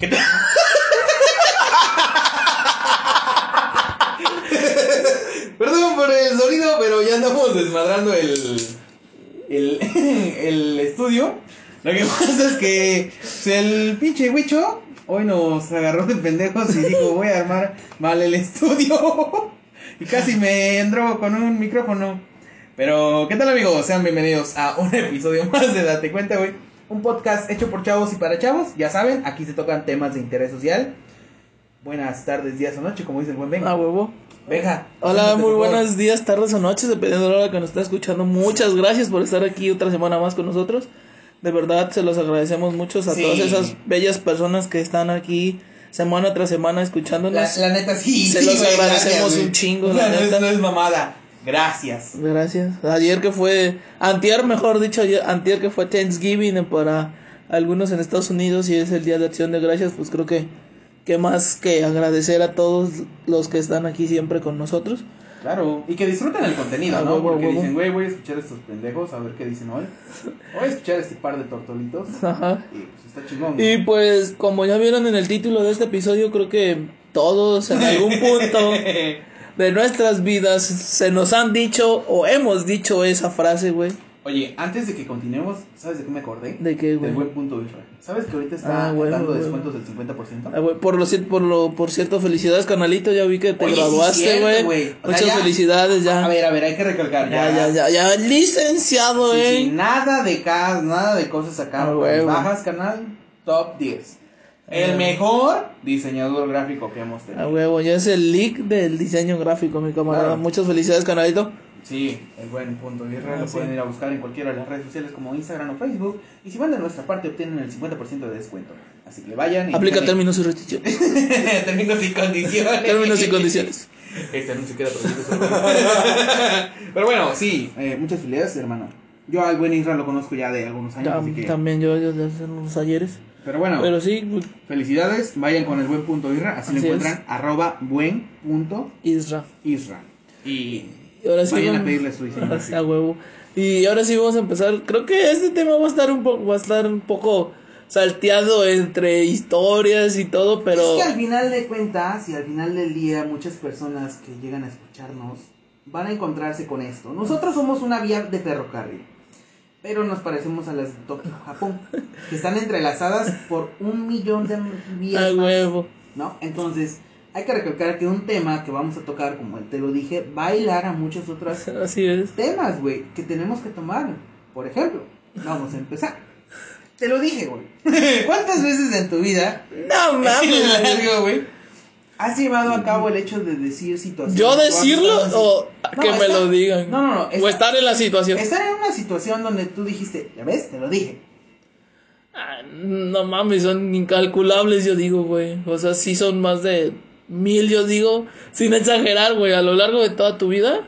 ¿Qué tal? Perdón por el sonido, pero ya andamos desmadrando el, el, el estudio. Lo que pasa es que pues, el pinche Huicho hoy nos agarró de pendejos y dijo voy a armar mal el estudio. y casi me entró con un micrófono. Pero, ¿qué tal amigos? Sean bienvenidos a un episodio más de Date Cuenta, güey. Un podcast hecho por chavos y para chavos. Ya saben, aquí se tocan temas de interés social. Buenas tardes, días o noche, como dice el buen Benja. Ah, huevo. Benja. Hola, muy buenos días, tardes o noches, dependiendo de la hora que nos está escuchando. Muchas gracias por estar aquí otra semana más con nosotros. De verdad, se los agradecemos mucho a Sí. todas esas bellas personas que están aquí semana tras semana escuchándonos. La, la neta sí. Se sí, los agradecemos gracias, un chingo, la no es- neta. no es mamada. Gracias. Gracias. Ayer que fue, antier mejor dicho, ayer- antier que fue Thanksgiving para algunos en Estados Unidos y es el Día de Acción de Gracias, pues creo que, que más que agradecer a todos los que están aquí siempre con nosotros. Claro, y que disfruten el contenido, A ¿no? huevo, Porque huevo. dicen, güey, voy a escuchar a estos pendejos, a ver qué dicen hoy. Voy a escuchar a este par de tortolitos. Ajá. Y pues está chingón. ¿no? Y pues, como ya vieron en el título de este episodio, creo que todos en algún punto de nuestras vidas se nos han dicho o hemos dicho esa frase, güey. Oye, antes de que continuemos, ¿sabes de qué me acordé? ¿De qué, güey? Del buen punto Israel. ¿Sabes que ahorita está Ah, güey, dando güey. descuentos del 50%? Ah, güey, por lo por lo por cierto, felicidades canalito, ya vi que te Oye, graduaste, güey. güey. O sea, Muchas ya- felicidades ya. A ver, a ver, hay que recalcar. ya, ya, ya, ya, licenciado, Sí, eh. sí, nada de cas, nada de cosas acá. Ah. Bajas canal, top 10. El Ah. mejor diseñador gráfico que hemos A tenido. huevo, ya es el leak del diseño gráfico, mi camarada. Claro. Muchas felicidades, canalito. Sí, el buen punto Israel. Ah, lo sí. pueden ir a buscar en cualquiera de las redes sociales como Instagram o Facebook. Y si van de nuestra parte, obtienen el 50% de descuento. Así que vayan y. Aplica términos y restricciones. términos y condiciones. Términos y condiciones. Este anuncio queda Pero bueno, sí, eh, muchas felicidades, hermano. Yo al buen Israel lo conozco ya de algunos años, Ya, así que. También yo, yo de hace unos ayeres. Pero bueno, Pero sí, pues, felicidades. Vayan con el buen punto Isra. Así, lo encuentran. Arroba buen punto Isra. Isra. Y Y ahora sí. vayan a vamos- pedirle su diseño. Sí, a huevo. Y ahora sí vamos a empezar. Creo que este tema va a estar un poco, va a estar un poco salteado entre historias y todo, pero Es que al final de cuentas y al final del día muchas personas que llegan a escucharnos van a encontrarse con esto. Nosotros somos una vía de ferrocarril, pero nos parecemos a las de Tokio, Japón, que están entrelazadas por un millón de vías. más, huevo. ¿no? Entonces, hay que recalcar que un tema que vamos a tocar, como te lo dije, va a hilar a muchos otros Así es. temas, güey, que tenemos que tomar. Por ejemplo, vamos a empezar. Te lo dije, güey. ¿Cuántas veces en tu vida No mames. güey. ¿Has llevado a cabo el hecho de decir situaciones? ¿Yo decirlo o que me está- lo digan? No, no, no. o estar en la situación. Estar en una situación donde tú dijiste, ¿ya ves? Te lo dije. Ah, no mames, son incalculables, yo digo, güey. O sea, sí son más de mil, yo digo, sin exagerar, güey, a lo largo de toda tu vida.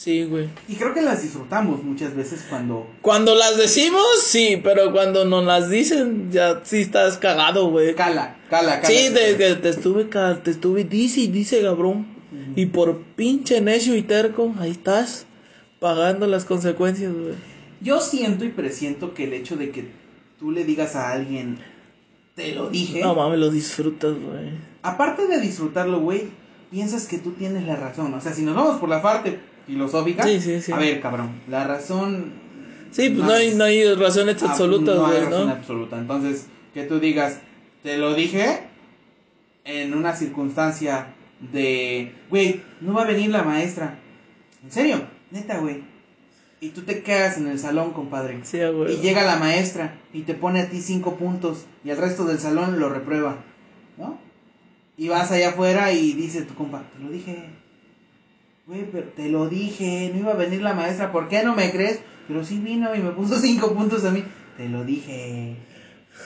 Sí, güey. Y creo que las disfrutamos muchas veces cuando... Cuando las decimos, sí, pero cuando nos las dicen, ya sí estás cagado, güey. Cala, cala, cala. Sí, te, te, te estuve, ca- te estuve, dice y dice, cabrón. Y por pinche necio y terco, ahí estás, pagando las consecuencias, güey. Yo siento y presiento que el hecho de que tú le digas a alguien, te lo dije... No mames, lo disfrutas, güey. Aparte de disfrutarlo, güey, piensas que tú tienes la razón. O sea, si nos vamos por la parte filosófica... Sí, sí, sí. A ver, cabrón, la razón Sí, pues no hay, no hay razones Ah, absolutas, no hay razón ¿no? absoluta. Entonces, que tú digas, te lo dije en una circunstancia de, güey, no va a venir la maestra. ¿En serio? Neta, güey. Y tú te quedas en el salón, compadre. Sí, güey. Y llega la maestra y te pone a ti cinco puntos y al resto del salón lo reprueba, ¿no? Y vas allá afuera y dice tu compa, te lo dije, güey, pero te lo dije, no iba a venir la maestra, ¿por qué no me crees? Pero sí vino y me puso cinco puntos a mí, te lo dije.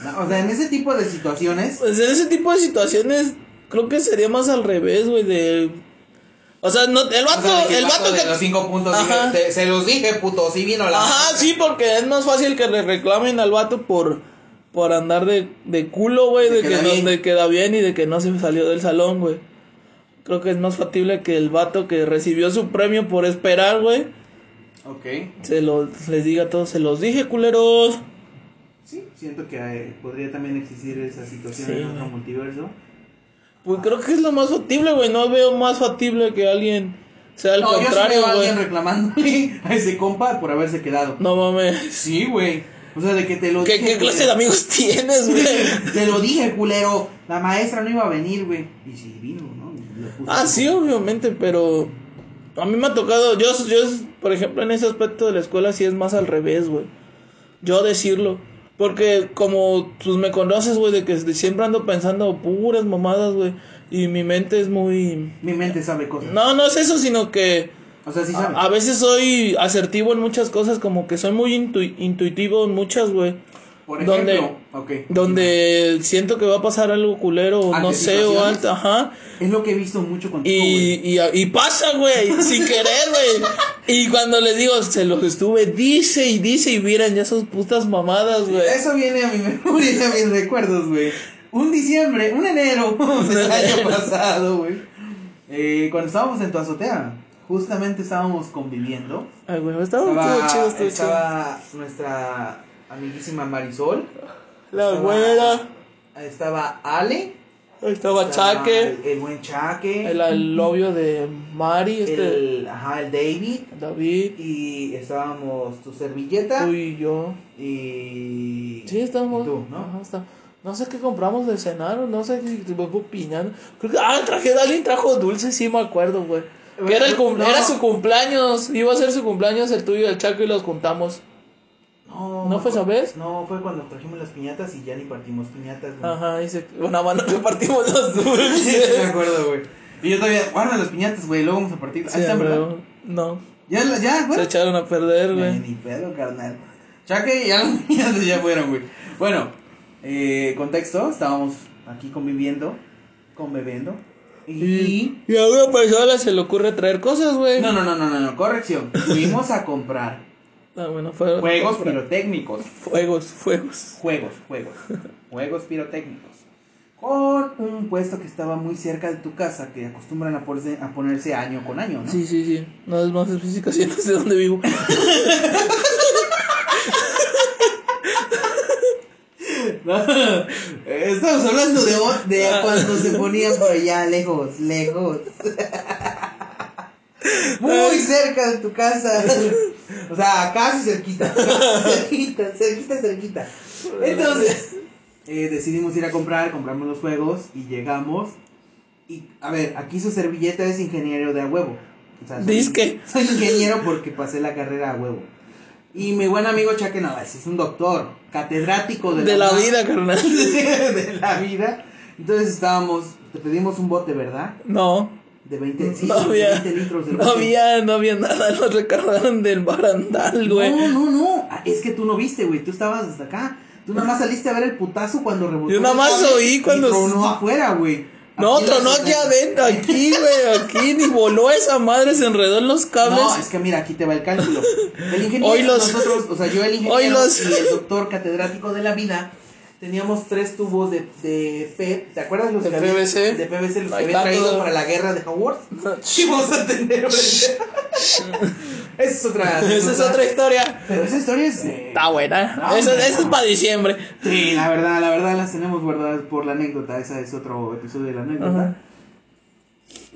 No, o sea, en ese tipo de situaciones, Pues en ese tipo de situaciones, creo que sería más al revés, güey, de... O sea, no, el o vato, sea, el vato de que... los cinco puntos, dije, te- se los dije, puto, sí vino la Ajá, sí, porque es más fácil que le reclamen al vato por, por andar de, de culo, güey, De que no de queda bien y de que no se salió del salón, güey. Creo que es más factible que el vato que recibió su premio por esperar, güey, Ok, se lo, les diga a todos, se los dije, culeros. sí, siento que eh, podría también existir esa situación Sí, en otro multiverso. Pues creo que es lo más factible, güey. No veo más factible que alguien sea al no, contrario, güey. alguien reclamándole a ese compa por haberse quedado. No mames. Sí, güey. O sea, de que te lo ¿Qué, dije. qué clase de amigos tienes, güey? Te lo dije, culero. La maestra no iba a venir, güey. Y sí vino, ¿no? Ah, sí, obviamente, pero a mí me ha tocado, yo, yo, por ejemplo, en ese aspecto de la escuela sí es más al revés, güey. Yo decirlo. Porque como pues me conoces, güey, de que siempre ando pensando puras mamadas, güey. Y mi mente es muy... Mi mente sabe cosas. No, no es eso, sino que O sea, sí sabe. a, a veces soy asertivo en muchas cosas, como que soy muy intu- intuitivo en muchas, güey. Por donde- ejemplo, ok. Donde siento que va a pasar algo culero, o no ¿Ante sé, o ante, ajá. Es lo que he visto mucho contigo. Y, y, y pasa, güey, sin querer, güey. Y cuando les digo, se los estuve, dice y dice y miren ya sus putas mamadas, güey. Eso viene a mi memoria a mis recuerdos, güey. Un diciembre, un enero del año pasado, güey. Eh, cuando estábamos en tu azotea, justamente estábamos conviviendo. Ay, güey, estaba estuvo chido, estuvo chido. estaba nuestra amiguísima Marisol. La estaba- güera, Estaba Ale. estaba Chaque, El, el buen Chaque. el, el novio de Mari, este, el, ajá, el David. David, Y estábamos tu servilleta. tú y yo. Y. Sí, estamos. y tú, ¿no? Ajá, está- No sé qué compramos de cenar, no sé si me fue piñando. Creo que, ah, traje, alguien trajo dulce, sí me acuerdo, güey. Que era, el cum- No. era su cumpleaños, iba a ser su cumpleaños el tuyo el Chaco y los juntamos. No, ¿No fue esa vez? No, fue cuando trajimos las piñatas y ya ni partimos piñatas, güey. Ajá, se, una mano repartimos los Sí, dulces. me acuerdo, güey. Y yo todavía, guarda las piñatas, güey, luego vamos a partir. Sí, Ahí están, no, Ya, ya, se güey. echaron a perder, güey. ni pedo, carnal. Chaque, ya las piñatas ya fueron, güey. Bueno, eh, contexto, estábamos aquí conviviendo, conviviendo. Y... Y, y a una persona se le ocurre traer cosas, güey. No, no, no, no, no, no, corrección. Fuimos a comprar Ah, bueno, fue, juegos pirotécnicos. Fuegos, fuegos. Juegos, juegos. Juegos pirotécnicos. Con un puesto que estaba muy cerca de tu casa, que acostumbran a ponerse, a ponerse año con año, ¿no? Sí, sí, sí. No es más especificaciones de dónde vivo. No, Estamos hablando de, de cuando se ponían por allá, lejos, lejos. Muy cerca de tu casa. O sea, casi cerquita. Cerquita, cerquita, cerquita. Entonces, eh, decidimos ir a comprar, compramos los juegos y llegamos. Y, a ver, aquí su servilleta es ingeniero de a huevo. O sea, soy- Disque. Soy ingeniero porque pasé la carrera a huevo. Y mi buen amigo Chaque Navas es un doctor, catedrático de, De la UNAM. vida, carnal. de la vida. Entonces estábamos, te pedimos un bote, ¿verdad? No, De 20, sí, no de había, 20 litros del no había, no había nada, nos recargaron del barandal, güey. No, no, no. Ah, Es que tú no viste, güey. Tú estabas hasta acá. Tú nada más saliste a ver el putazo cuando rebotó. Yo nada más oí cuando- tronó afuera, güey. No, tronó aquí adentro, aquí, güey, aquí, ni voló esa madre, se enredó en los cables. No, es que mira, aquí te va el cálculo. El ingeniero, Hoy los- nosotros, o sea, yo el Hoy ingeniero los- y el doctor catedrático de la vida, teníamos tres tubos de, de P, ¿te acuerdas los De que había-? De PVC, los que había traído para la guerra de Hogwarts. Sí, vamos a tener Esa es otra. Esa es otra historia. Pero esa historia es. Está buena. No, Eso, hombre, eso es para diciembre. Sí, la verdad, la verdad las tenemos guardadas por la anécdota. Esa es otro episodio de la anécdota.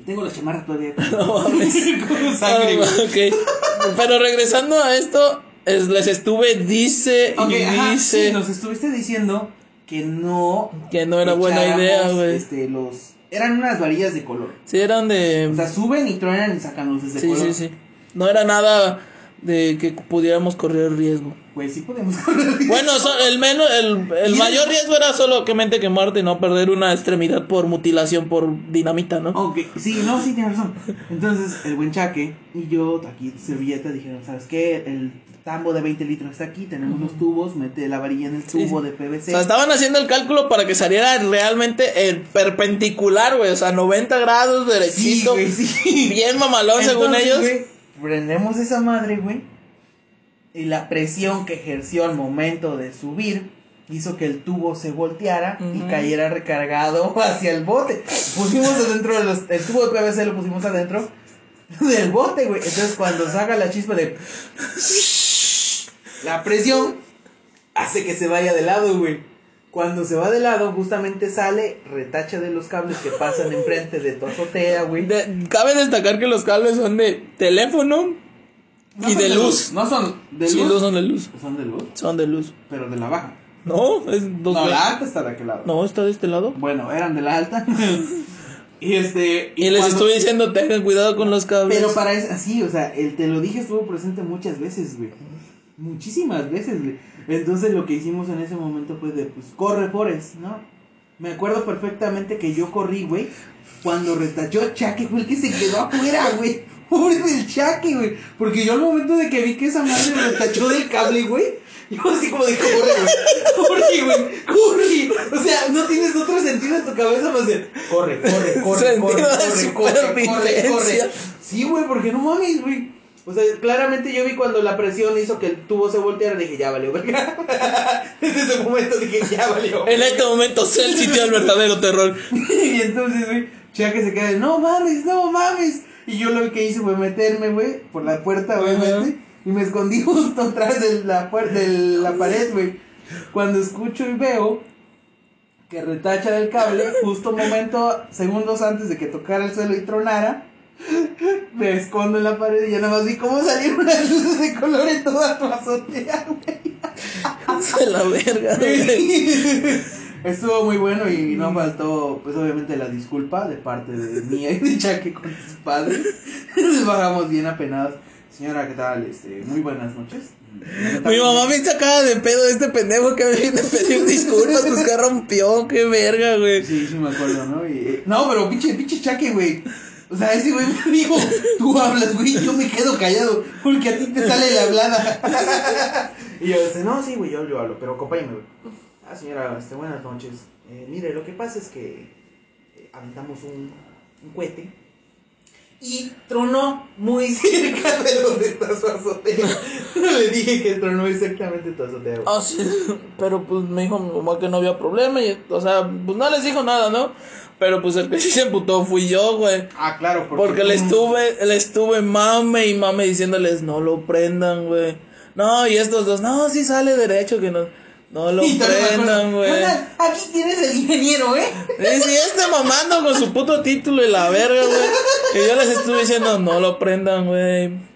Tengo la chamarra todavía. con- No con sangre. Ah, ok. Pero regresando a esto, es- les estuve dice y ajá, dice sí, nos estuviste diciendo que no. que no era buena idea, güey. Este, los. Eran unas varillas de color. Sí, eran O de. sea, suben y truenan y sacan luces de Sí, color. sí, sí. No era nada de que pudiéramos correr riesgo. Pues sí podemos correr. Bueno, so- el menos, el, el mayor riesgo era solo que mente quemarte y no perder una extremidad por mutilación por dinamita, ¿no? Ok, sí, no, sí, tienes razón. Entonces, el buen Chaque y yo, aquí, servilleta, dijeron: ¿Sabes qué? El tambo de 20 litros está aquí, tenemos los tubos, mete la varilla en el Sí, tubo sí. de PVC. O sea, estaban haciendo el cálculo para que saliera realmente el perpendicular, güey. O sea, 90 grados sí, derechito. güey, sí. bien mamalón, según ellos. güey, prendemos esa madre, güey. Y la presión que ejerció al momento de subir hizo que el tubo se volteara y cayera recargado hacia el bote. Pusimos adentro de los, el tubo de PVC lo pusimos adentro del bote, güey. Entonces cuando saca la chispa de la presión hace que se vaya de lado, güey. Cuando se va de lado, justamente sale, retacha de los cables que pasan enfrente de tu azotea, güey. De- cabe destacar que los cables son de teléfono No y de luz. No son de Sí, luz. no son de luz. Son de luz, Son de luz. pero de la baja. No, es dos no, veces. la alta está de aquel lado. No, está de este lado. Bueno, eran de la alta. y este. Y, les cuando- estuve diciendo, tengan cuidado con los cables. Pero para eso, así, o sea, el te lo dije estuvo presente muchas veces, güey. Muchísimas veces, güey. Entonces lo que hicimos en ese momento fue de, pues, corre, Forest, ¿no? Me acuerdo perfectamente que yo corrí, güey, cuando retachó Chaque, fue el que se quedó afuera, güey. Pobre del Chaque, güey. Porque yo al momento de que vi que esa madre retachó del cable, güey, yo así como de, corre, güey. Corre, güey. Corre. O sea, no tienes otro sentido en tu cabeza más de, corre, corre, corre, corre, corre, corre, corre, corre. supervivencia. Sí, güey, porque no mames, güey. O sea, claramente yo vi cuando la presión hizo que el tubo se volteara, dije, ya valió, verga. Desde ese momento dije, ya valió. En este momento sé el sitio del verdadero terror. y entonces, güey, Chaque se queda no mames, no mames. Y yo lo que hice fue meterme, güey, por la puerta, obviamente. Y me escondí justo atrás de la, puer- de la pared, güey. Cuando escucho y veo que retacha del cable, justo un momento, segundos antes de que tocara el suelo y tronara, me escondo en la pared y ya nada más vi cómo salieron las luces de color en toda tu azotea, güey. La verga, güey. Estuvo muy bueno y no faltó, pues obviamente la disculpa de parte de mía y de Chaque con sus padres. Nos bajamos bien apenados. Señora, ¿qué tal? Este, muy buenas noches. Mi mamá me sacaba de pedo de este pendejo que me viene a pedir disculpas, pues que rompió, qué verga, güey. Sí, sí me acuerdo, ¿no? Y, no, pero pinche, pinche Chaque, güey. O sea, ese güey me dijo, tú hablas, güey, yo me quedo callado, porque a ti te sale la hablada. y yo, este, no, sí, güey, yo, yo hablo, pero acompáñame, güey. Ah, señora, este, buenas noches. Eh, mire, lo que pasa es que eh, aventamos un, un cohete y tronó muy cerca de donde está su azotea. Le dije que tronó exactamente tu azotea. Ah, sí, pero pues me dijo mi mamá que no había problema y, o sea, pues no les dijo nada, ¿no? Pero pues el que sí se emputó fui yo, güey. Ah, claro, Porque le estuve, le estuve mame y mame diciéndoles, no lo prendan, güey. No, y estos dos, no, sí sale derecho que no, no lo Y prendan, güey. "Carnal, Aquí tienes el ingeniero, ¿eh? Sí, sí, este mamando con su puto título y la verga, güey. Que yo les estuve diciendo, no lo prendan, güey.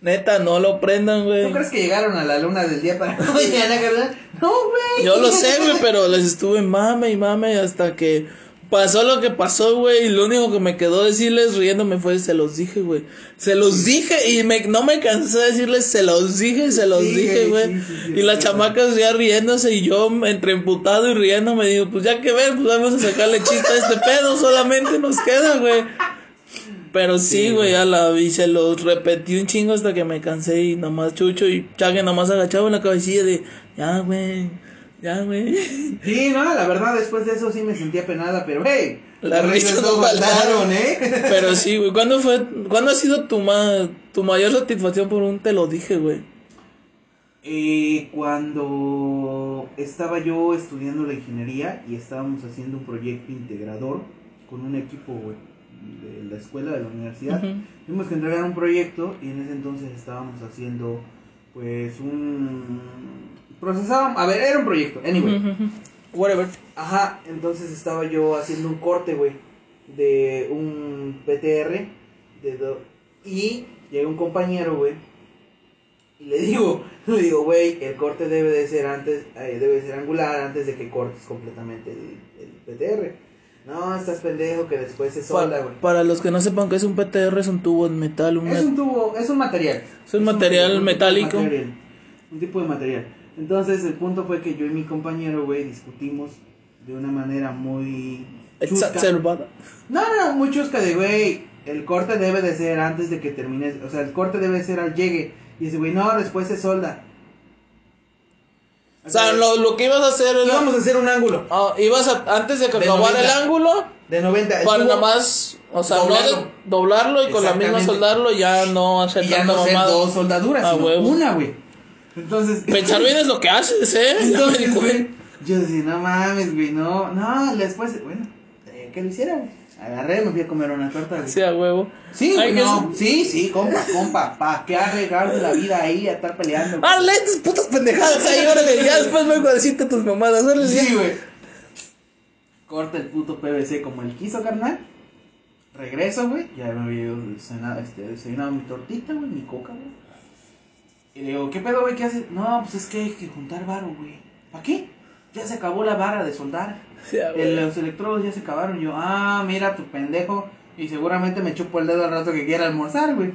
Neta, no lo prendan, güey. ¿Tú crees que llegaron a la luna del día para mañana? No, güey. Yo lo sé, güey, pero les estuve mame y mame hasta que pasó lo que pasó, güey. Y lo único que me quedó decirles riéndome fue, se los dije, güey. Se los dije y me, no me cansé de decirles, se los dije, se los Sí, dije, güey, sí, sí, y las chamacas ya riéndose y yo entre emputado y riendo me digo, pues ya que ver, pues vamos a sacarle chiste a este pedo, solamente nos queda, güey. Pero sí, güey, ya la vi, se los repetí un chingo hasta que me cansé y nomás chucho y chague nomás agachado en la cabecilla de, ya, güey, ya, güey. Sí, no, la verdad, después de eso sí me sentía penada, pero hey. Las los risas no faltaron, ¿eh? Pero sí, güey, ¿cuándo fue, cuándo ha sido tu ma, tu mayor satisfacción por un te lo dije, güey? Eh, cuando estaba yo estudiando la ingeniería y estábamos haciendo un proyecto integrador con un equipo güey, de la escuela, de la universidad, tuvimos que entregar un proyecto y en ese entonces estábamos haciendo pues un procesábamos, a ver, era un proyecto, anyway. Ujú, ujú. Whatever. Ajá, entonces estaba yo haciendo un corte, güey, de un PTR de do- y llega un compañero, güey, y le digo, le digo, güey, el corte debe de ser antes, eh, debe de ser angular antes de que cortes completamente el, el PTR. No, estás pendejo que después se solda, Para, güey. para los que no sepan que es un PTR, es un tubo de metal, un Es met- un tubo, es un material. Es un material tipo de metálico. material, un tipo de material. Entonces el punto fue que yo y mi compañero, güey, discutimos de una manera muy chusca. exacerbada. No, no, no, muy chusca de, güey, el corte debe de ser antes de que termines, o sea, el corte debe ser al llegue. Y dice, güey, no, después se solda. O sea, lo, lo que ibas a hacer era... Íbamos a hacer un ángulo Ah, ibas a, antes de que De acabara el 90. ángulo, de 90. el para nada más, o sea, no doblarlo. de- doblarlo y con la misma soldarlo ya no hacer Y ya no hacer dos soldaduras, Ah, sino una, güey. Entonces... Pensar bien es lo que haces, ¿eh? Ya Entonces, güey, yo decía, no mames, güey, no, no, después, bueno, eh, que lo hiciera, güey. Agarré, me fui a comer una torta, güey. Sí, a huevo. Sí, Ay, güey, no. Sí, sí, compa, compa. ¿Para qué arriesgar la vida ahí a estar peleando? Ah, lee tus putas pendejadas ahí, órale. Ya después vengo a decirte tus mamadas, órale. ya. Sí, güey. Corta el puto PVC como él quiso, carnal. Regreso, güey. Ya me había desayunado, este, desayunado mi tortita, güey, mi coca, güey. Y le digo, ¿qué pedo, güey? ¿Qué haces? No, pues es que hay que juntar varo, güey. ¿Para qué? Ya se acabó la vara de soldar. Sí, El- los electrodos ya se acabaron. Yo, ah, mira tu pendejo. Y seguramente me chupo el dedo al rato que quiera almorzar, güey.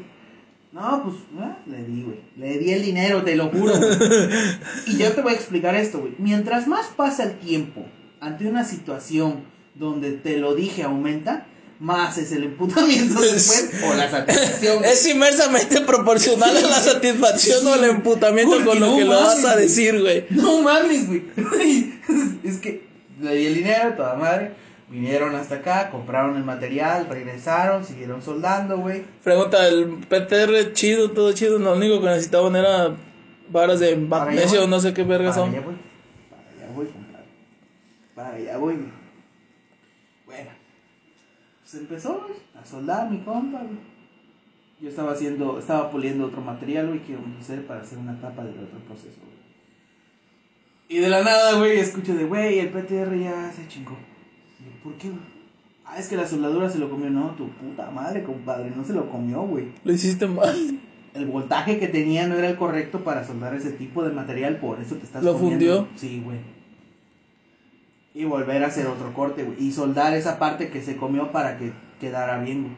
No, pues, ah, le di, güey. Le di el dinero, te lo juro. y yo te voy a explicar esto, güey. Mientras más pasa el tiempo ante una situación donde te lo dije aumenta, más es el emputamiento después o la satisfacción. Es inversamente proporcional a la satisfacción o el emputamiento con lo no que lo vas mames, a decir, güey. No mames, güey. es que le di el dinero, toda madre. Vinieron hasta acá, compraron el material, regresaron, siguieron soldando, güey. Pregunta, el PTR chido, todo chido, lo único que necesitaban era varas de Para magnesio, no sé qué verga Para son. allá voy. Para allá voy, compadre. Para allá voy, güey. Pues empezó a soldar mi compa, güey. Yo estaba haciendo, estaba puliendo otro material, güey, que íbamos a hacer para hacer una tapa del otro proceso, güey. Y de la nada, güey, escucho de, güey, el PTR ya se chingó. Yo, ¿por qué, güey? Ah, es que la soldadura se lo comió. No, tu puta madre, compadre, no se lo comió, güey. Lo hiciste mal. El voltaje que tenía no era el correcto para soldar ese tipo de material, por eso te estás ¿Lo comiendo. fundió? Sí, güey. Y volver a hacer otro corte, güey. Y soldar esa parte que se comió para que quedara bien, güey.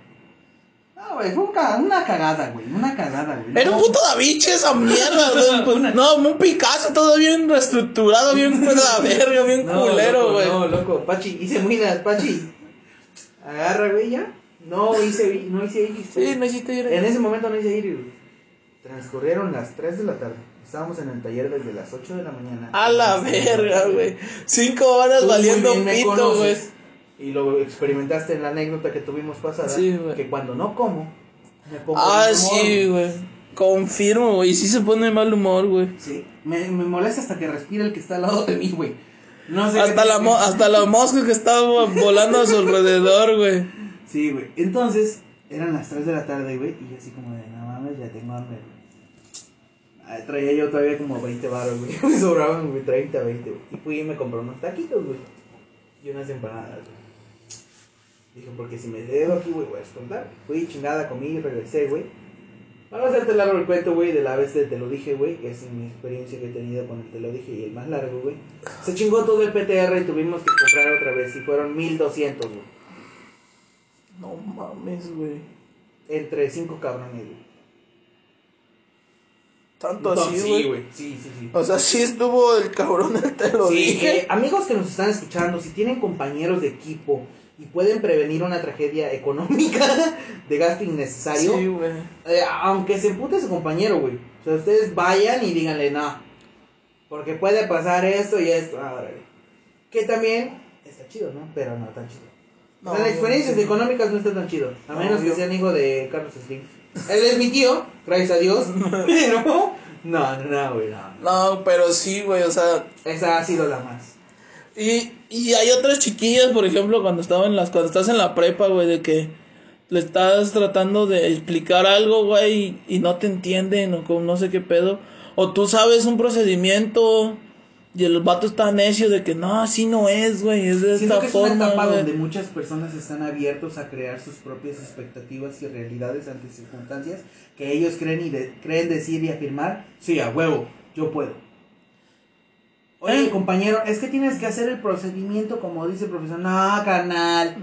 No, güey, fue un ca- una cagada, güey. Una cagada, güey. Era un puto Da Vinci esa mierda, güey. Pues, No, un Picasso todo bien reestructurado, bien pues la verga, bien no, culero, loco, güey. No, loco, Pachi, hice muy las, Pachi. Agarra, güey, ya. No hice, no hice iris. Sí, no hiciste ir. En ese momento no hice iris, güey. Transcurrieron las 3 de la tarde. Estábamos en el taller desde las 8 de la mañana. A la verga, güey. Cinco horas Tú valiendo pito, güey. Y lo experimentaste en la anécdota que tuvimos pasada. Sí, güey. que cuando no como, me pongo Ah, humor, sí, güey. Confirmo, güey. Sí se pone mal humor, güey. Sí, me, me molesta hasta que respira el que está al lado de mí, güey. No sé. Hasta la, mo- hasta la mosca que estaba volando a su alrededor, güey. Sí, güey. Entonces, eran las 3 de la tarde, güey. Y yo así como de, no mames, ya tengo hambre, güey. Traía yo todavía como 20 baros, güey. Me sobraban, güey, 30, 20, güey. Y fui y me compré unos taquitos, güey. Y unas empanadas, güey. Dije, porque si me quedo aquí, güey, voy a esconder. Fui chingada, comí y regresé, güey. Vamos a hacerte largo el cuento, güey, de la vez de Te lo dije, güey, que es mi experiencia que he tenido con el Te lo dije y el más largo, güey. Se chingó todo el PTR y tuvimos que comprar otra vez y fueron 1200, güey. No mames, güey. Entre cinco cabrones, güey. Tanto No, así, sí, güey. Sí, sí, sí. O sea, sí estuvo el cabrón, te lo Sí, dije. eh, amigos que nos están escuchando, si tienen compañeros de equipo y pueden prevenir una tragedia económica de gasto innecesario, Sí, güey. eh, aunque se empute su compañero, güey. O sea, ustedes vayan y díganle, no, porque puede pasar esto y esto. Ah. Que también está chido, ¿no? Pero no tan chido. No, o sea, las experiencias no, económicas no están tan chido. A No, menos que sean hijo de Carlos Slim. Él es mi tío, gracias a Dios. Pero, no, no, no, güey, no. No, pero sí, güey, o sea, Esa ha sido la más. Y, y hay otras chiquillas, por ejemplo, cuando estaban en las, cuando estás en la prepa, güey, de que le estás tratando de explicar algo, güey, y, y no te entienden, o como no sé qué pedo. O tú sabes un procedimiento y el vato está necio de que no, así no es, güey, es de Siento esta que es una forma, etapa güey. donde muchas personas están abiertos a crear sus propias expectativas y realidades ante circunstancias que ellos creen y de- creen decir y afirmar, sí, a huevo, yo puedo. Oye, Eh. compañero, es que tienes que hacer el procedimiento como dice el profesor. No, carnal.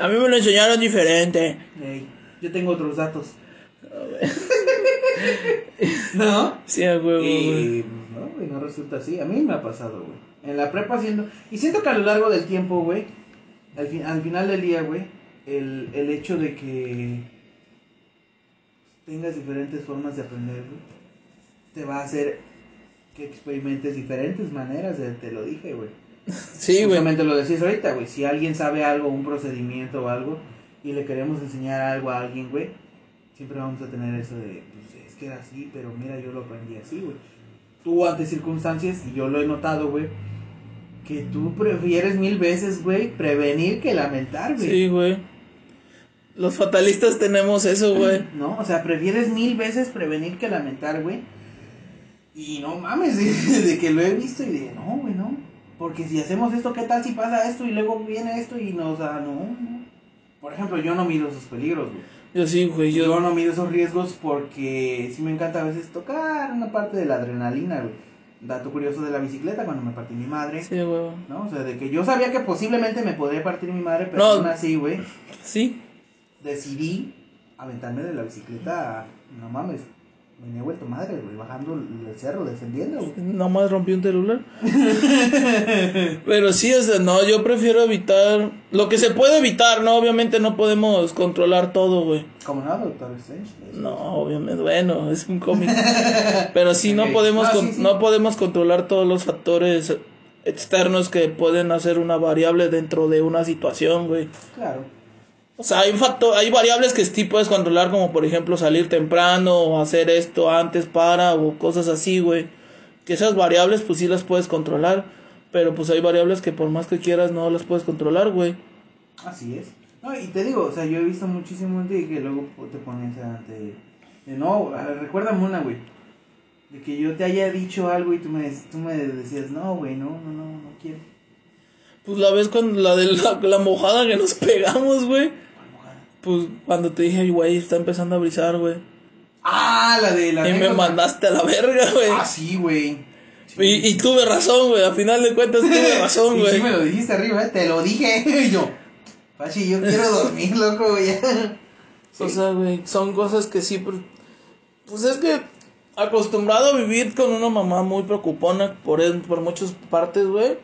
A mí me lo enseñaron diferente. Ey, yo tengo otros datos. ¿No? Sí, a huevo. Y güey, no resulta así. A mí me ha pasado, güey. En la prepa haciendo... Y siento que a lo largo del tiempo, güey, al, fin- al final del día, güey, el, el hecho de que tengas diferentes formas de aprender, güey, te va a hacer que experimentes diferentes maneras de... Te lo dije, güey. Sí, güey. Lo decís ahorita, güey. Si alguien sabe algo, un procedimiento o algo, y le queremos enseñar algo a alguien, güey, siempre vamos a tener eso de, pues es que era así, pero mira, yo lo aprendí así, güey. Tú ante circunstancias, y yo lo he notado, güey, que tú prefieres mil veces, güey, prevenir que lamentar, güey. Sí, güey. Los fatalistas tenemos eso, güey. ¿No? O sea, prefieres mil veces prevenir que lamentar, güey. Y no mames, de, que lo he visto y de, no, güey, no. Porque si hacemos esto, ¿qué tal si pasa esto y luego viene esto y nos da, no, no. Por ejemplo, yo no mido esos peligros, güey. Yo sí, güey. Yo, Yo, no mido esos riesgos porque sí me encanta a veces tocar una parte de la adrenalina, güey. Dato curioso de la bicicleta cuando me partí mi madre. Sí, güey. ¿No? O sea, de que yo sabía que posiblemente me podría partir mi madre, pero No. aún así, güey, Sí. decidí aventarme de la bicicleta. No mames, venía vuelto madre, güey, bajando el cerro, descendiendo, güey. Nomás rompí un celular. Pero sí, o sea, no, yo prefiero evitar lo que se puede evitar, ¿no? Obviamente no podemos controlar todo, güey. ¿Cómo no, doctor Strange? No, obviamente, bueno, es un cómic. Pero sí, no Ok. podemos, No, sí, sí. no podemos controlar todos los factores externos que pueden hacer una variable dentro de una situación, güey. Claro. O sea, hay, un factor, hay variables que sí puedes controlar, como por ejemplo salir temprano o hacer esto antes para o cosas así, güey. Que esas variables pues sí las puedes controlar, pero pues hay variables que por más que quieras no las puedes controlar, güey. Así es. No, y te digo, o sea, yo he visto muchísimo gente que luego te pones ante... De, no, recuérdame una, güey. De que yo te haya dicho algo y tú me, tú me decías, no, güey, no, no, no, no quiero. Pues la vez con la de la, la mojada que nos pegamos, güey. Pues cuando te dije, "Ay, güey, está empezando a brisar, güey. Ah, la de la Y me mandaste a la verga, güey. Ah, sí, güey. Sí. Y, y tuve razón, güey. A final de cuentas tuve razón, güey. sí me lo dijiste arriba, ¿eh? te lo dije. Y yo, Pachi, yo quiero dormir, loco, güey. O sea, güey, son cosas que sí. Pues, pues es que acostumbrado a vivir con una mamá muy preocupona por, por muchas partes, güey.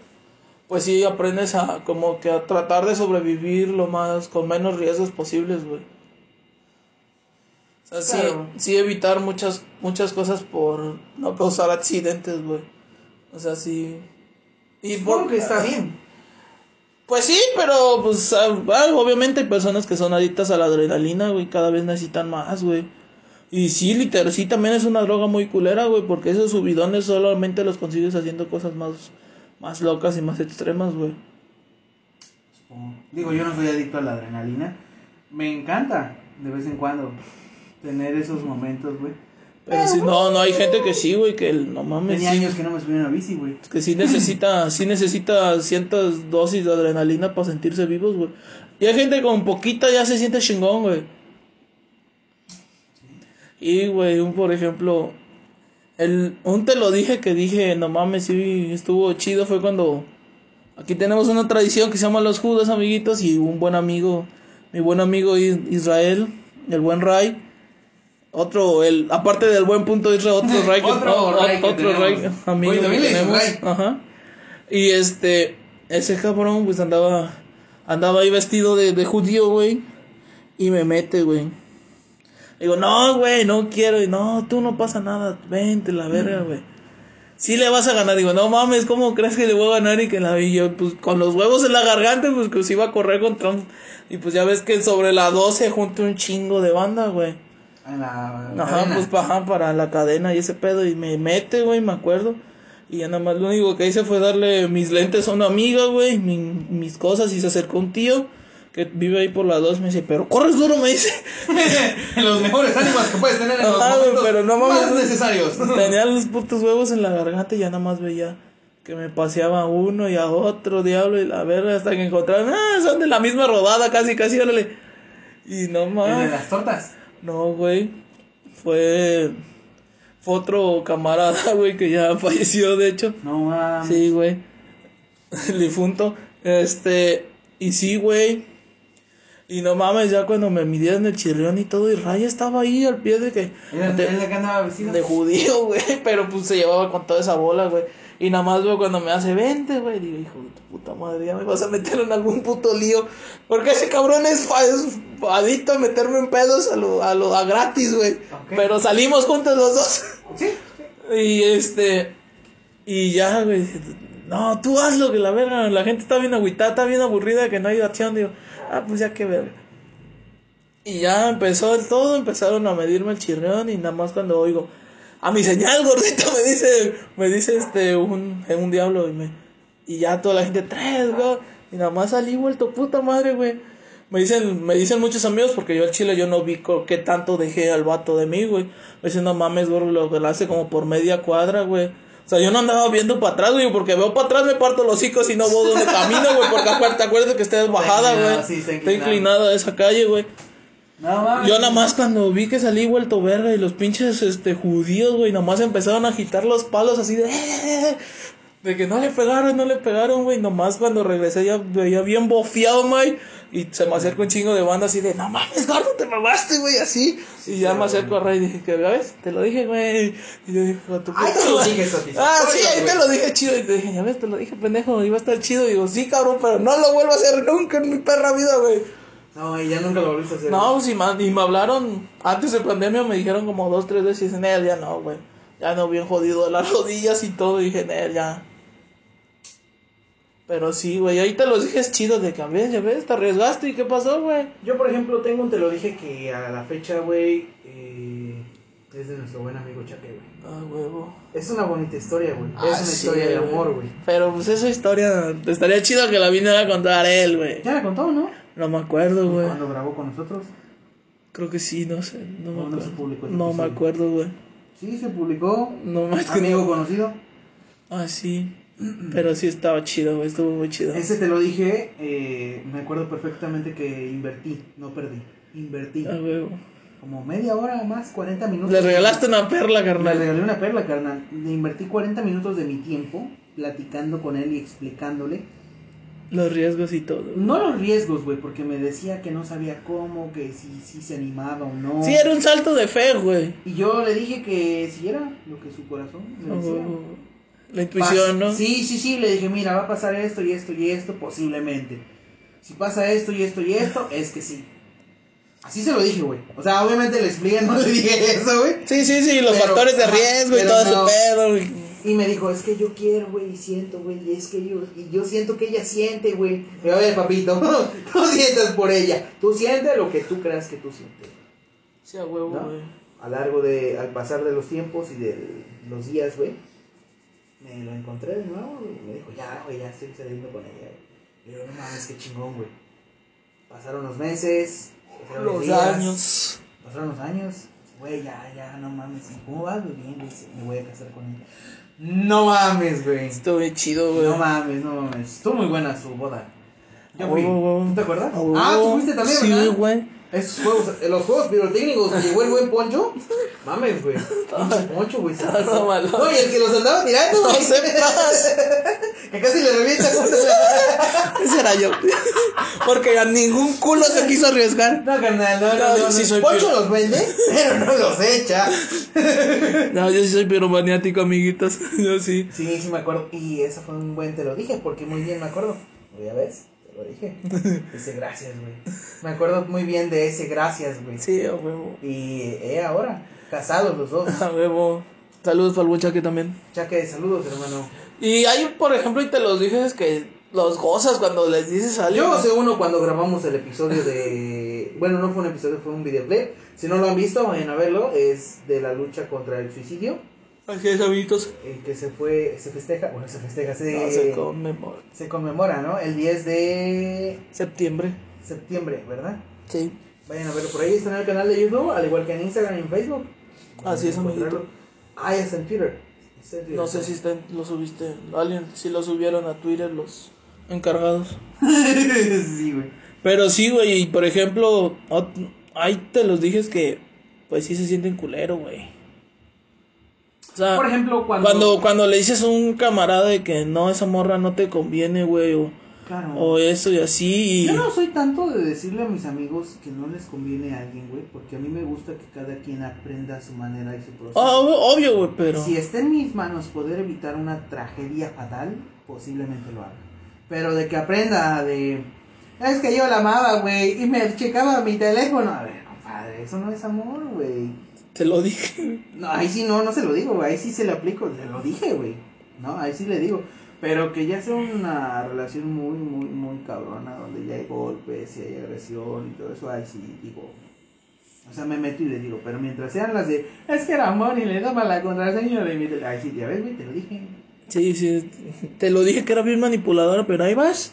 Pues sí aprendes a como que a tratar de sobrevivir lo más con menos riesgos posibles, güey. O sea, sí, Claro. sí evitar muchas muchas cosas por no causar accidentes, güey. O sea, sí. Y Supongo que está bien. pues sí, pero pues obviamente hay personas que son adictas a la adrenalina, güey, cada vez necesitan más, güey. Y sí, literal, sí también es una droga muy culera, güey, porque esos subidones solamente los consigues haciendo cosas más, más locas y más extremas, güey. Supongo. Digo, yo no soy adicto a la adrenalina. Me encanta, de vez en cuando, tener esos momentos, güey. Pero si no, no hay gente que sí, güey, que el- no mames, Tenía sí, años que no me subí a una bici, güey. que sí necesita, sí necesita ciertas dosis de adrenalina para sentirse vivos, güey. Y hay gente con poquita ya se siente chingón, güey. Y, güey, un por ejemplo, el, un te lo dije que dije, no mames, sí, estuvo chido, fue cuando aquí tenemos una tradición que se llama los judas, amiguitos, y un buen amigo, mi buen amigo Is- Israel, el buen Ray, otro, el, aparte del buen punto Israel, otro Ray, que, Otro Ray que otro Ray, tenemos. amigo Oye, también tenemos, Ray. ajá, y este, ese cabrón, pues andaba, andaba ahí vestido de, de judío, güey, y me mete, güey. Digo, no, güey, no quiero. Y no, tú no pasa nada. Vente, la verga, güey. Sí le vas a ganar. Digo, no mames, ¿cómo crees que le voy a ganar? Y que la vi yo, pues con los huevos en la garganta, pues que se iba a correr contra un. Y pues ya ves que sobre la 12 junto un chingo de banda, güey. En la Ajá, cadena. pues pa- ajá, para la cadena y ese pedo. Y me mete, güey, me acuerdo. Y ya nada más lo único que hice fue darle mis lentes a una amiga, güey, mi- mis cosas. Y se acercó un tío que vive ahí por la 2. Me dice, pero corres duro, me dice. los mejores ánimos que puedes tener en los Ajá, güey, momentos pero no mames. más necesarios. Tenía los putos huevos en la garganta y ya nada más veía que me paseaba a uno y a otro diablo y la verga hasta que encontraron, ah, son de la misma rodada casi, casi, órale. Y no El de las tortas. No, güey. Fue. Fue otro camarada, güey, que ya falleció, de hecho. No mames. Sí, güey. El difunto. Este. Y sí, güey. Y no mames, ya cuando me midieron el chirrión y todo, y Raya estaba ahí al pie de que. Era de- el de que andaba vestido. de judío, güey, pero pues se llevaba con toda esa bola, güey. Y nada más, güey, cuando me hace 20, güey, digo, hijo de tu puta madre, ya me vas a meter en algún puto lío. Porque ese cabrón es, fa- es adicto a meterme en pedos a lo, a lo a gratis, güey. Pero salimos juntos los dos. Sí. Y este, y ya, güey, no, tú hazlo, que la verga, la gente está bien agüitada, está bien aburrida, que no hay acción, digo, ah, pues ya que verga. Y ya empezó el todo, empezaron a medirme el chirrión y nada más cuando oigo, a mi señal, gordito, me dice, me dice este, un, un diablo, y me, y ya toda la gente, tres, güey, y nada más salí vuelto puta madre, güey. Me dicen, me dicen muchos amigos porque yo al chile yo no vi qué tanto dejé al vato de mí, güey. Me dicen, no mames, güey, lo hace como por media cuadra, güey. O sea, yo no andaba viendo para atrás, güey, porque veo para atrás me parto los hocicos y no veo dónde camino, güey, porque acuérdate, acuérdate que está bajada, güey. sí, está está inclinada esa calle, güey. No mames. Yo nada más cuando vi que salí vuelto verga y los pinches este judíos, güey, nada más empezaron a agitar los palos así de de que no le pegaron, no le pegaron, güey, nomás cuando regresé ya veía bien bofiado, güey, y se me acerca un chingo de banda así de, "No mames, gordo, te mamaste, güey", así. Y ya me acerco a Ray y dije, "¿Qué ves? Te lo dije, güey." Y yo dije, "A tu te lo madre". dije, Ah, sí, ahí te lo dije chido y te dije, "Ya ves, te lo dije, pendejo, iba a estar chido." Y digo, "Sí, cabrón, pero no lo vuelvo a hacer nunca en mi perra vida, güey." No, y ya nunca lo volviste a hacer. No, sí, man, y me hablaron antes de pandemia, me dijeron como dos, tres veces, dicen, "Nel, ya no, güey. Ya no, bien jodido de las rodillas y todo. Y dije, "Nel, ya. Pero sí, güey, ahí te los dije es chido de cambiar, ya ves, te arriesgaste y qué pasó, güey. Yo, por ejemplo, tengo un te lo dije que a la fecha, güey, eh, es de nuestro buen amigo Chaque, güey. Ah, huevo. Es una bonita historia, güey. Ah, es una sí, historia de amor, güey. Pero pues esa historia, estaría chido que la viniera a contar él, güey. Ya la contó, ¿no? No me acuerdo, güey. Cuando grabó con nosotros. Creo que sí, no sé, no me ¿O no se acuerdo. publicó ese No me acuerdo, güey. Sí, se publicó. No más que Amigo no. conocido. Ah, sí. Pero sí estaba chido, güey, estuvo muy chido. Ese te lo dije, eh, me acuerdo perfectamente que invertí, no perdí. Invertí. Ah. Como media hora más, 40 minutos. Le regalaste una perla, Le carnal. regalé una perla, carnal. Le invertí 40 minutos de mi tiempo platicando con él y explicándole. Los riesgos y todo. No los riesgos, güey, porque me decía que no sabía cómo, que si, si se animaba o no. Sí, era un salto de fe, güey. Y yo le dije que si era lo que su corazón le Ah, decía. La intuición, ¿no? Sí, sí, sí, le dije, mira, va a pasar esto y esto y esto, posiblemente. Si pasa esto y esto y esto, es que sí. Así se lo dije, güey. O sea, obviamente le expliqué, no le dije eso, güey. Sí, sí, sí, los Pero- factores de ajá, riesgo y pero todo no. ese pedo. güey. Y me dijo, es que yo quiero, güey, y siento, güey, y es que yo, y yo siento que ella siente, güey. Y a ver, papito, tú sientas por ella. Tú sientes lo que tú creas que tú sientes. Sí, a huevo, ¿No? güey. A largo de, al pasar de los tiempos y de los días, güey, me lo encontré de nuevo y me dijo, ya, güey, ya estoy saliendo con ella. Le digo, no mames, qué chingón, güey. Pasaron los meses, pasaron los, días, años. pasaron los años, güey, ya, ya, no mames, ¿y cómo vas? Pues bien, sí, me voy a casar con ella. No mames, güey. Estuvo bien chido, güey. No mames, no mames. Estuvo muy buena su boda. Yo fui. ¿Tú te acuerdas? Huevo. Ah, tú fuiste también, Sí, ¿verdad? güey. Esos juegos, eh, los juegos pirotécnicos que llegó el buen Poncho. Mames, güey. Poncho, güey. No. No, y el que los andaba tirando, No güey. sepas. que casi le revienta. Ese era yo. Porque a ningún culo se quiso arriesgar. No, carnal, no, no, No, no. no. soy Poncho los vende, pero no los echa. No, yo sí soy piromaniático, amiguitos. Yo sí. Sí, sí me acuerdo. Y eso fue un buen te lo dije, porque muy bien me acuerdo. Ya ves, lo dije. Ese gracias, güey. Me acuerdo muy bien de ese gracias, güey. Sí, a huevo. Y eh, ahora, casados los dos. A huevo. Saludos para el buen Chaque también. Chaque, saludos, hermano. Y hay, por ejemplo, y te los dices que los gozas cuando les dices a alguien. Yo sé uno cuando grabamos el episodio de. Bueno, no fue un episodio, fue un videoclip. Si no lo han visto, vayan a verlo. Es de la lucha contra el suicidio. Así es, amiguitos. El que se fue, se festeja, bueno, se festeja, se, No se conmemora. se conmemora, ¿no? El 10 de Septiembre. septiembre, ¿verdad? Sí. Vayan a verlo por ahí, está en el canal de YouTube, al igual que en Instagram y en Facebook. Así es, amiguito. Ah, ya está en Twitter. Está en Twitter. No sé si está, lo subiste. Alguien, si lo subieron a Twitter los encargados. sí, güey. Pero sí, güey, y por ejemplo, ahí te los dije que, pues sí se sienten culero, güey. O sea, Por ejemplo, cuando. cuando, cuando le dices a un camarada de que no, esa morra no te conviene, güey, o, Claro. o eso y así, y... Yo no soy tanto de decirle a mis amigos que no les conviene a alguien, güey, porque a mí me gusta que cada quien aprenda a su manera y su proceso. Obvio, obvio, güey, pero... Si está en mis manos poder evitar una tragedia fatal, posiblemente lo haga. Pero de que aprenda de... Es que yo la amaba, güey, y me checaba mi teléfono. A ver, compadre, eso no es amor, güey. Te lo dije. No, ahí sí no, no se lo digo, güey, ahí sí se le aplico, se lo dije, güey. No, ahí sí le digo. Pero que ya sea una relación muy, muy, muy cabrona, donde ya hay golpes y hay agresión y todo eso, ahí sí digo. O sea, me meto y le digo, pero mientras sean las de, es que Ramón y le daba la contraseña de mi. Ahí sí, ya ves, güey, te lo dije. Sí, sí, te lo dije que era bien manipuladora, pero ahí vas.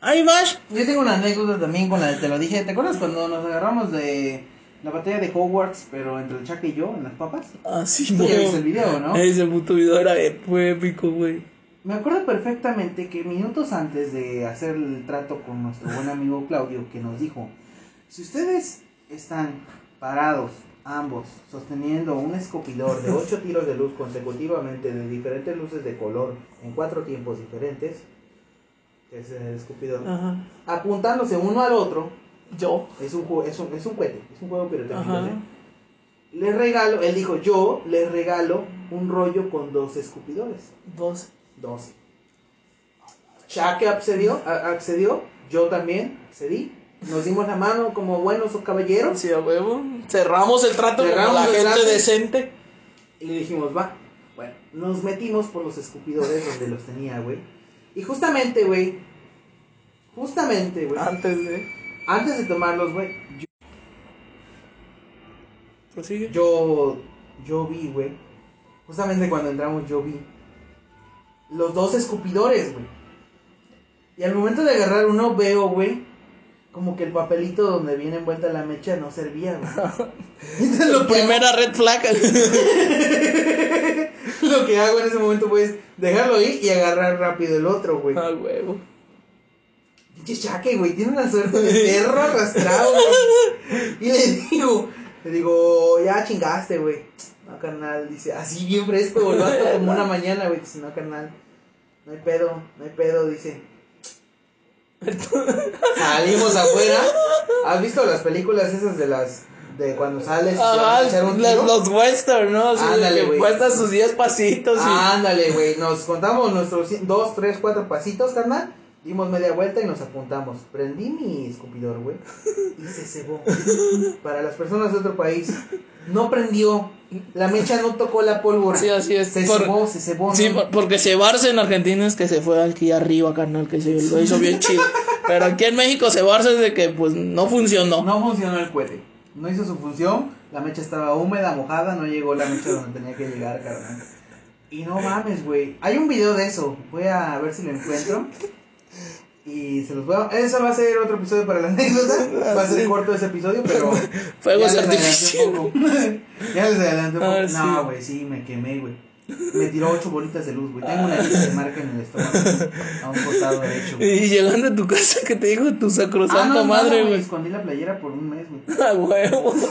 Ahí vas. Yo tengo una anécdota también con la de te lo dije. ¿Te acuerdas cuando nos agarramos de la batalla de Hogwarts, pero entre el Chuck y yo en las papas? Ah, sí, Tú ya viste el video, ¿no? Ese puto video era épico, güey. Me acuerdo perfectamente que minutos antes de hacer el trato con nuestro buen amigo Claudio, que nos dijo, si ustedes están parados, ambos, sosteniendo un escopidor de ocho tiros de luz consecutivamente de diferentes luces de color en cuatro tiempos diferentes, que es el escopidor, Ajá. apuntándose uno al otro, Yo. es un, es un, es un cohete, es un juego pirotécnico. ¿sí? Les regalo, él dijo, yo les regalo un rollo con dos escupidores. Dos. 12. Shake accedió, accedió, yo también accedí. Nos dimos la mano como buenos caballeros Sí, a huevo. Cerramos el trato Cerramos con la gente trato. decente. y le dijimos, va. Bueno, nos metimos por los escupidores donde los tenía, güey. Y justamente, güey, justamente, güey, Antes de. Antes de tomarlos, güey, yo, Prosigue. yo, yo vi, güey, justamente cuando entramos, yo vi los dos escupidores, güey. Y al momento de agarrar uno, veo, güey, como que el papelito donde viene envuelta la mecha no servía, güey. Entonces lo que, hago, Primera red flag. lo que hago en ese momento, güey, es dejarlo ahí y agarrar rápido el otro, güey. a huevo. Pinche chaque, güey, tiene una suerte de perro arrastrado, güey. Y le digo, le digo, ya chingaste, güey. No, carnal, dice, así bien fresco, volvió hasta como una mañana, güey. Dice, no, carnal, no hay pedo, no hay pedo, dice. Salimos afuera. ¿Has visto las películas esas de las, de cuando sales y te van a echar Ajá, un tiro? los western, ¿no? Así Ándale, güey. cuesta sus 10 pasitos y... Ándale, güey, nos contamos nuestros cien- dos, tres, cuatro pasitos, carnal. Dimos media vuelta y nos apuntamos. Prendí mi escupidor, güey. Y se cebó. Para las personas de otro país, no prendió. La mecha no tocó la pólvora. Sí, así es. Se Por- cebó, se cebó. Sí, ¿no? por- porque cebarse en Argentina es que se fue aquí arriba, carnal, que se lo hizo bien chido. Pero aquí en México cebarse es de que pues no funcionó. No funcionó el cohete. No hizo su función. La mecha estaba húmeda, mojada. No llegó la mecha donde tenía que llegar, carnal. Y no mames, güey. Hay un video de eso. Voy a ver si lo encuentro. Y se los voy a... Eso va a ser otro episodio para la anécdota. Va a ser corto ese episodio, pero... Fuegos artificiales. ya les adelanté un poco. Ah, no, sí. güey, sí, me quemé, güey. Me tiró ocho bolitas de luz, güey. Tengo una lista de marca en el estómago. A un costado derecho. güey. Y llegando a tu casa, que te dijo tu sacrosanta Ah, no, madre, no, güey? Escondí la playera por un mes, güey. A huevo.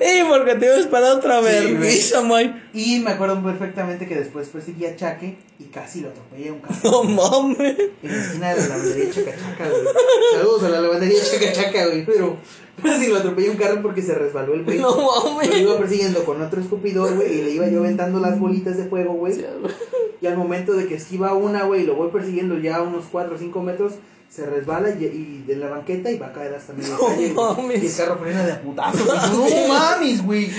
y porque te ibas para otra Sí, vergüenza, Mike. Y me acuerdo perfectamente que después perseguí a Chaque y casi lo atropellé a un carro. No mames. En la esquina de la lavandería Chacachaca, güey. Saludos a la lavandería Chacachaca, güey. Pero casi lo atropellé a un carro porque se resbaló el güey. No Lo mames. iba persiguiendo con otro escupidor, güey, y le iba yo aventando las bolitas de fuego, güey. Y al momento de que esquiva una, güey, y lo voy persiguiendo ya a unos 4 o 5 metros, se resbala y, y de la banqueta y va a caer hasta medio No calle, mames. Y el carro frena de putazo. No mames, güey.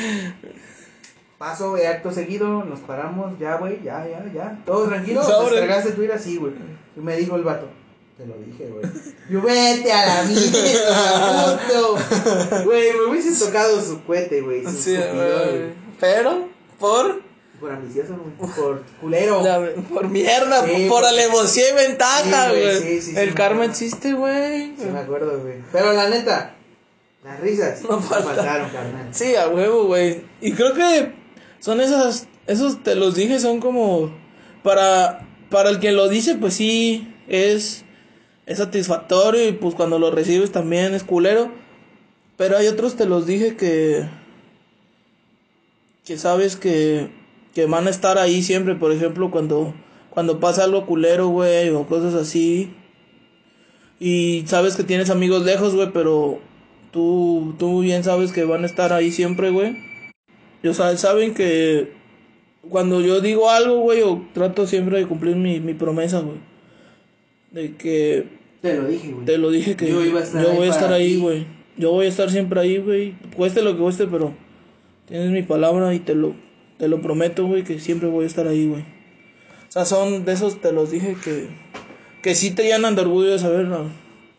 Paso, güey, acto seguido, nos paramos, ya, güey, ya, ya, ya. Todo tranquilo, descargaste tu ira, sí, güey. Y me dijo el vato, te lo dije, güey. Yo, vete a la mierda, puto. Güey, me hubiese tocado su cohete, güey. Sí, güey. Pero, por, Por ambicioso, güey. Por culero. la- por mierda, Sí, por porque- alevosía y ventaja, güey, sí, sí, sí, El karma existe, güey. Sí, me acuerdo, güey. Pero la neta, las risas No no falta. faltaron, carnal. Sí, a huevo, güey. Y creo que son esas, esos te los dije, son como para para el que lo dice, pues sí es es satisfactorio y pues cuando lo recibes también es culero. Pero hay otros te los dije que que sabes que que van a estar ahí siempre, por ejemplo, cuando cuando pasa algo culero, güey, o cosas así. Y sabes que tienes amigos lejos, güey, pero tú, tú bien sabes que van a estar ahí siempre, güey. Y, o sea, saben que cuando yo digo algo, güey, o trato siempre de cumplir mi, mi promesa, güey. De que Te lo dije, güey. te lo dije que Yo iba a estar yo ahí voy a estar ahí, güey. Yo voy a estar siempre ahí, güey. Cueste lo que cueste, pero tienes mi palabra y te lo, te lo prometo, güey, que siempre voy a estar ahí, güey. O sea, son de esos, te los dije que, que sí te llenan de orgullo de saber, no,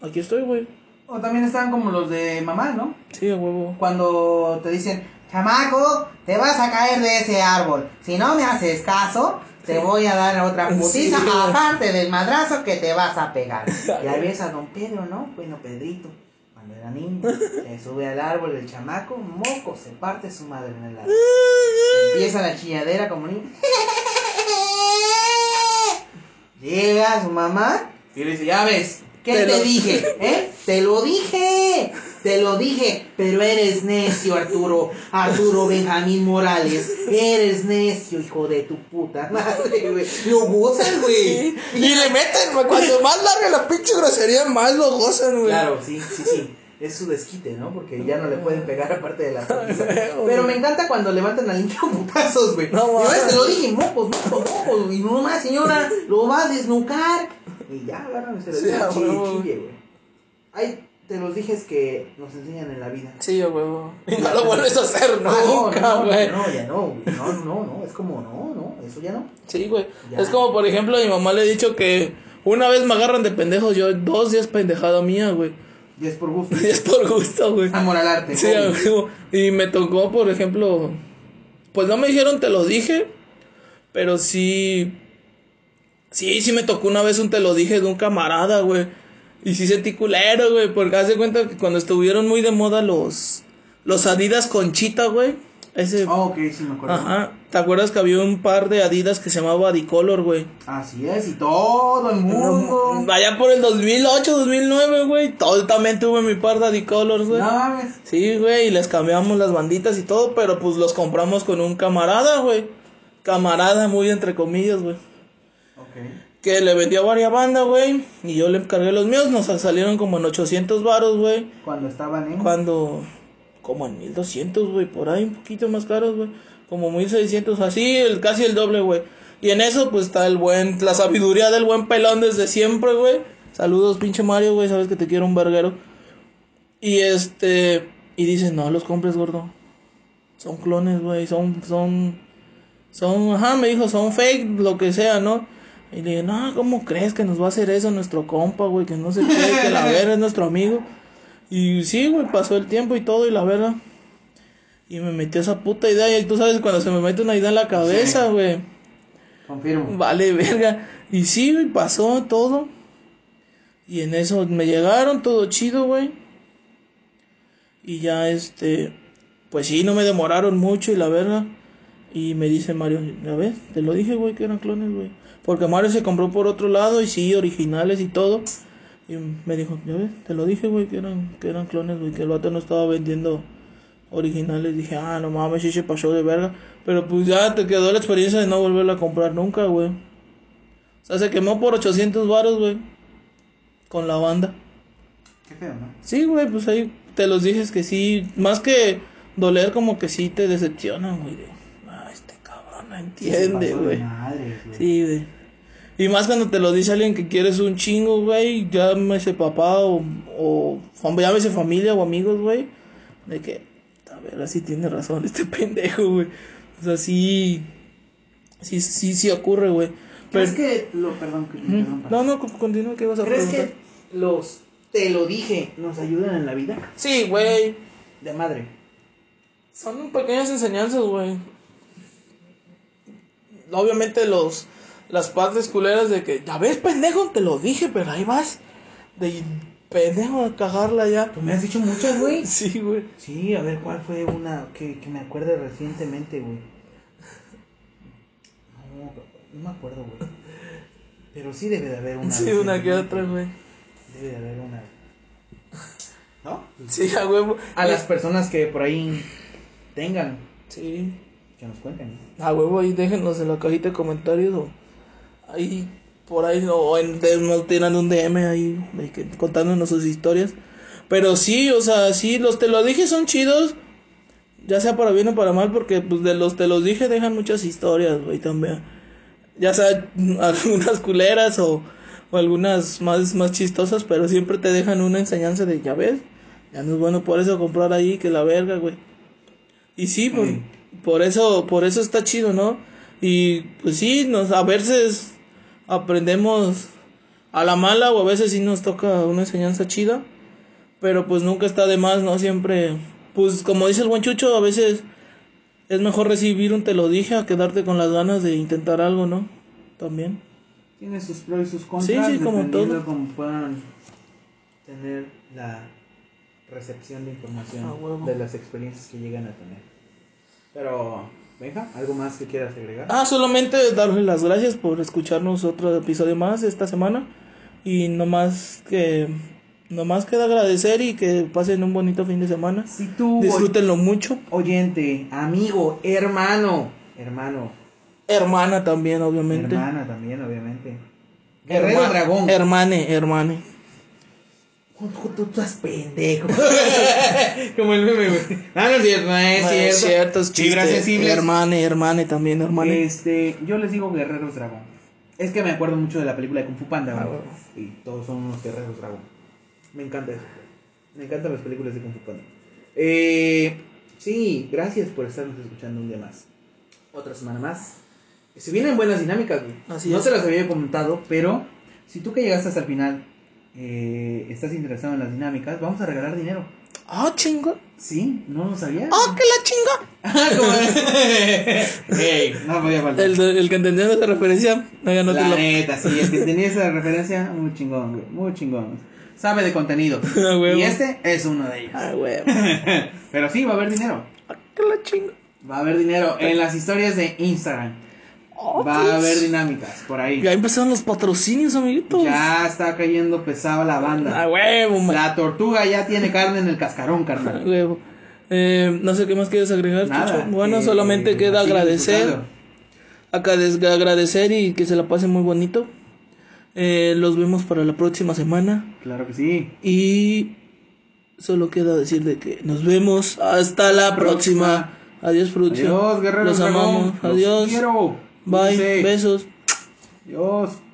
aquí estoy, güey. O también estaban como los de mamá, ¿no? Sí, huevo. Cuando te dicen, chamaco, te vas a caer de ese árbol. Si no me haces caso, te voy a dar otra putiza, Sí. aparte del madrazo que te vas a pegar. Y ahí ves a don Pedro, ¿no? Bueno, Pedrito, cuando era niño, se sube al árbol el chamaco, moco, se parte su madre en el árbol. Empieza la chilladera como niño. Llega su mamá y le dice, ya ves, ¿qué Te te, lo- dije? ¿Eh? Te lo dije, te lo dije, pero eres necio, Arturo, Arturo Benjamín Morales, eres necio, hijo de tu puta madre, güey. Lo gozan, güey. Y le meten, güey, cuando más larga la pinche grosería, más lo gozan, güey. Claro, sí, sí, sí. Es su desquite, ¿no? Porque ya no le pueden pegar aparte de la. Pero me encanta cuando levantan al niño putazos, güey. No, Y mames. ves, te lo dije, mocos, mocos, mocos. Y no más, señora, lo va a desnucar. Y ya, agarran se le Sí, chille, güey. Ay, te los dije es que nos enseñan en la vida. Sí, a huevo. Y no lo vuelves a hacer Ah, no, nunca, no, güey. No, ya no, güey. No, no, no. Es como, no, no. Eso ya no. Sí, güey. Es como, por ejemplo, a mi mamá le he dicho que una vez me agarran de pendejos, yo dos días pendejada mía, güey. Y es por gusto. Y es por gusto, güey. Amor al arte. Sí, hobby. a huevo. Y me tocó, por ejemplo, pues no me dijeron te lo dije, pero sí, sí, sí me tocó una vez un te lo dije de un camarada, güey. Y sí sentí culero, güey, porque haz de cuenta que cuando estuvieron muy de moda los, los Adidas Conchita, güey. Ese, Ah, ok, sí me acuerdo. ajá. ¿Te acuerdas que había un par de Adidas que se llamaba Adicolor, güey? Así es, y todo el mundo. Allá por el 2008, 2009, güey. Todo también tuve mi par de Adicolors, güey. No. Sí, güey, y les cambiamos las banditas y todo, pero pues los compramos con un camarada, güey. Camarada, muy entre comillas, güey. Ok. Que le vendió varias bandas, güey. Y yo le encargué los míos, nos salieron como en 800 varos, güey. Cuando estaban en. Cuando, como en 1200, güey, por ahí, un poquito más caros, güey. Como 1600, así, el, casi el doble, güey. Y en eso, pues está el buen, la sabiduría del buen pelón desde siempre, güey. Saludos, pinche Mario, güey, sabes que te quiero un verguero. Y este, y dice, no los compres, gordo. Son clones, güey, son, son, son, ajá, me dijo, son fake, lo que sea, ¿no? Y le dije, no, ¿cómo crees que nos va a hacer eso nuestro compa, güey? Que no se cree que la verga es nuestro amigo. Y sí, güey, pasó el tiempo y todo, y la verga. Y me metió esa puta idea, y tú sabes, cuando se me mete una idea en la cabeza, Sí. güey. Confirmo. Vale, verga. Y sí, güey, pasó todo. Y en eso me llegaron, todo chido, güey. Y ya, este, pues sí, no me demoraron mucho y la verga. Y me dice Mario, ya ves, te lo dije, güey, que eran clones, güey. Porque Mario se compró por otro lado y sí, originales y todo. Y me dijo, ya ves, te lo dije, güey, que eran, que eran clones, güey, que el vato no estaba vendiendo originales. Dije, ah, no mames, sí se pasó de verga. Pero pues ya te quedó la experiencia de no volverla a comprar nunca, güey. O sea, se quemó por 800 varos, güey. Con la banda. Qué feo, ¿no? Sí, güey, pues ahí te los dije que sí. Más que doler, como que sí te decepcionan, güey. Ah, este cabrón no entiende, güey. Sí, güey. Y más cuando te lo dice alguien que quieres un chingo, güey, llámese papá o, o llámese familia o amigos, güey. De que, a ver, así tiene razón este pendejo, güey. O sea, sí, sí, sí, sí ocurre, güey. Pero, ¿Crees que lo, perdón, que te interrumpa. no, no, co- continúa, ¿qué vas a ¿Crees preguntar? que los te lo dije nos ayudan en la vida? Sí, güey. De madre. Son pequeñas enseñanzas, güey. Obviamente los las partes culeras de que, ya ves, pendejo, te lo dije, pero ahí vas. De pendejo a cagarla ya. Tú me has dicho muchas, güey. Sí, güey. Sí, a ver, ¿cuál fue una que, que me acuerde recientemente, güey? No, no me acuerdo, güey. Pero sí debe de haber una. Sí, una que otra, güey. Debe de haber una. ¿No? Sí, a huevo. A las personas que por ahí tengan, Sí. que nos cuenten. A huevo ahí déjenos en la cajita de comentarios o ahí por ahí o en nos tiran un DM ahí de que- contándonos sus historias. Pero sí, o sea, sí, los te lo dije son chidos. Ya sea para bien o para mal, porque pues de los te los dije dejan muchas historias, güey, también. Ya sea algunas culeras o, o algunas más, más chistosas, pero siempre te dejan una enseñanza de, ya ves, ya no es bueno por eso comprar ahí que la verga, güey. Y sí, por, por eso, por eso está chido, ¿no? Y pues sí, nos, a veces aprendemos a la mala o a veces sí nos toca una enseñanza chida, pero pues nunca está de más, ¿no? Siempre, pues como dice el buen Chucho, a veces es mejor recibir un te lo dije a quedarte con las ganas de intentar algo, ¿no? También. Tiene sus pros y sus contras. Sí, sí, como todo. cómo puedan tener la recepción de información de las experiencias que llegan a tener. Pero, venga, ¿algo más que quieras agregar? Ah, solamente darles las gracias por escucharnos otro episodio más esta semana. Y no más que. No más queda agradecer y que pasen un bonito fin de semana. Si tú, Disfrútenlo mucho. oyente, amigo, hermano, hermano, Hermana también, obviamente. hermana también, obviamente. Guerrero Herma- Dragón. Hermane, hermane. Tú, tú estás pendejo. Como el meme, güey. Ah, no es cierto, no es cierto. es cierto, es chiste. sensibles. Hermane, hermane también, hermane. Este, yo les digo guerreros dragón. Es que me acuerdo mucho de la película de Kung Fu Panda, Ah, güey. bueno. Y todos son unos guerreros dragón. Me encanta eso. Me encantan las películas de Kung Fu Panda. Eh, sí, gracias por estarnos escuchando un día más. Otra semana más. Se vienen buenas dinámicas, güey. Así no es. se las había comentado, pero si tú que llegaste hasta el final eh, estás interesado en las dinámicas, vamos a regalar dinero. Ah, chinga. Sí, no lo sabías. Ah, que la chinga. Ah, como- Ey, no podía faltar. El, el que entendió esa referencia, no ganó La la... neta, sí, el que tenía esa referencia, muy chingón, güey, muy chingón. Sabe de contenido. Ah, y este es uno de ellos. Ah, güey. Pero sí, va a haber dinero. Ah, que la chinga. Va a haber dinero en las historias de Instagram. Ah, Va a haber dinámicas por ahí. Ya empezaron los patrocinios, amiguitos. Ya está cayendo pesada la Ah, banda. huevo, man. La tortuga ya tiene carne en el cascarón, Ah, carnal. huevo. Eh, no sé qué más quieres agregar, Nada. Chucho. Bueno, eh, solamente queda sigue agradecer. Acá agradecer y que se la pasen muy bonito. Eh, los vemos para la próxima semana. Claro que sí. Y solo queda decir de que nos vemos hasta la próxima. Adiós, Frucho. Adiós, guerreros Los amamos. Los Adiós. quiero. Bye. Besos. Adiós.